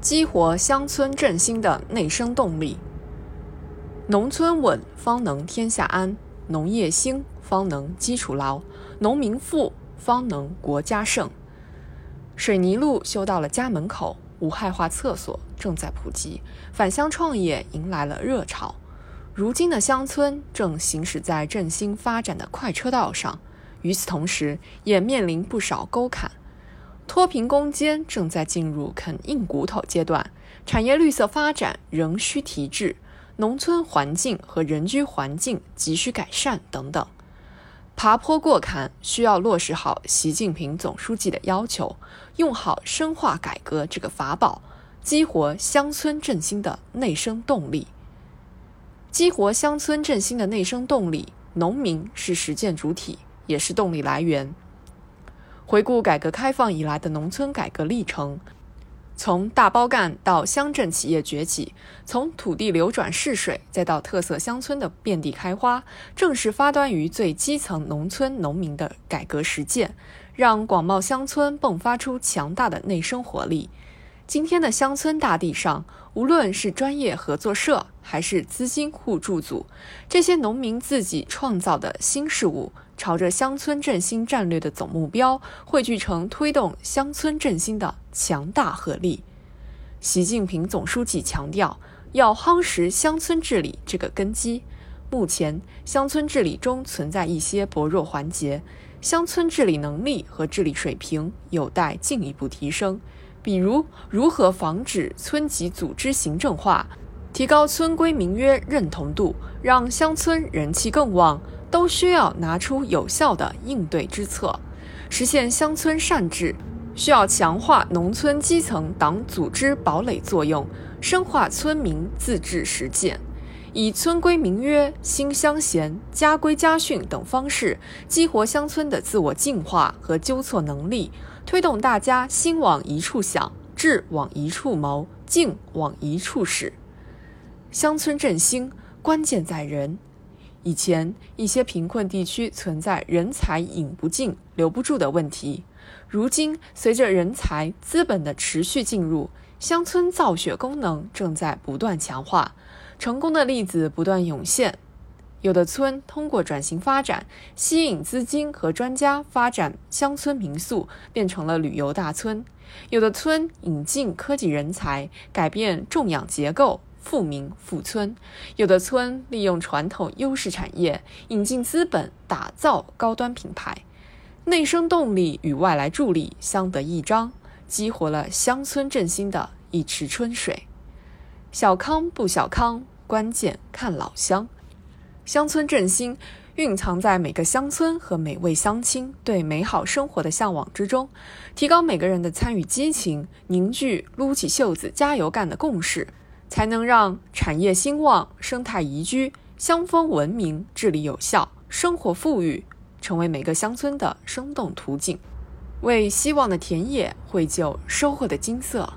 激活乡村振兴的内生动力。农村稳，方能天下安；农业兴，方能基础牢；农民富，方能国家盛。水泥路修到了家门口，无害化厕所正在普及，返乡创业迎来了热潮。如今的乡村正行驶在振兴发展的快车道上，与此同时，也面临不少沟坎。脱贫攻坚正在进入啃硬骨头阶段，产业绿色发展仍需提质，农村环境和人居环境急需改善等等。爬坡过坎需要落实好习近平总书记的要求，用好深化改革这个法宝，激活乡村振兴的内生动力。激活乡村振兴的内生动力，农民是实践主体，也是动力来源。回顾改革开放以来的农村改革历程，从大包干到乡镇企业崛起，从土地流转试水再到特色乡村的遍地开花，正是发端于最基层农村农民的改革实践，让广袤乡村迸发出强大的内生活力。今天的乡村大地上，无论是专业合作社还是资金互助组，这些农民自己创造的新事物，朝着乡村振兴战略的总目标汇聚成推动乡村振兴的强大合力。习近平总书记强调，要夯实乡村治理这个根基。目前，乡村治理中存在一些薄弱环节，乡村治理能力和治理水平有待进一步提升。比如，如何防止村级组织行政化，提高村规民约认同度，让乡村人气更旺，都需要拿出有效的应对之策。实现乡村善治，需要强化农村基层党组织堡垒作用，深化村民自治实践，以村规民约、新乡贤、家规家训等方式，激活乡村的自我净化和纠错能力。推动大家心往一处想，志往一处谋，劲往一处使。乡村振兴关键在人。以前一些贫困地区存在人才引不进、留不住的问题，如今随着人才、资本的持续进入，乡村造血功能正在不断强化，成功的例子不断涌现。有的村通过转型发展，吸引资金和专家，发展乡村民宿，变成了旅游大村；有的村引进科技人才，改变种养结构，富民富村；有的村利用传统优势产业，引进资本，打造高端品牌。内生动力与外来助力相得益彰，激活了乡村振兴的一池春水。小康不小康，关键看老乡。乡村振兴蕴藏在每个乡村和每位乡亲对美好生活的向往之中，提高每个人的参与激情，凝聚撸起袖子加油干的共识，才能让产业兴旺、生态宜居、乡风文明、治理有效、生活富裕，成为每个乡村的生动图景，为希望的田野绘就收获的金色。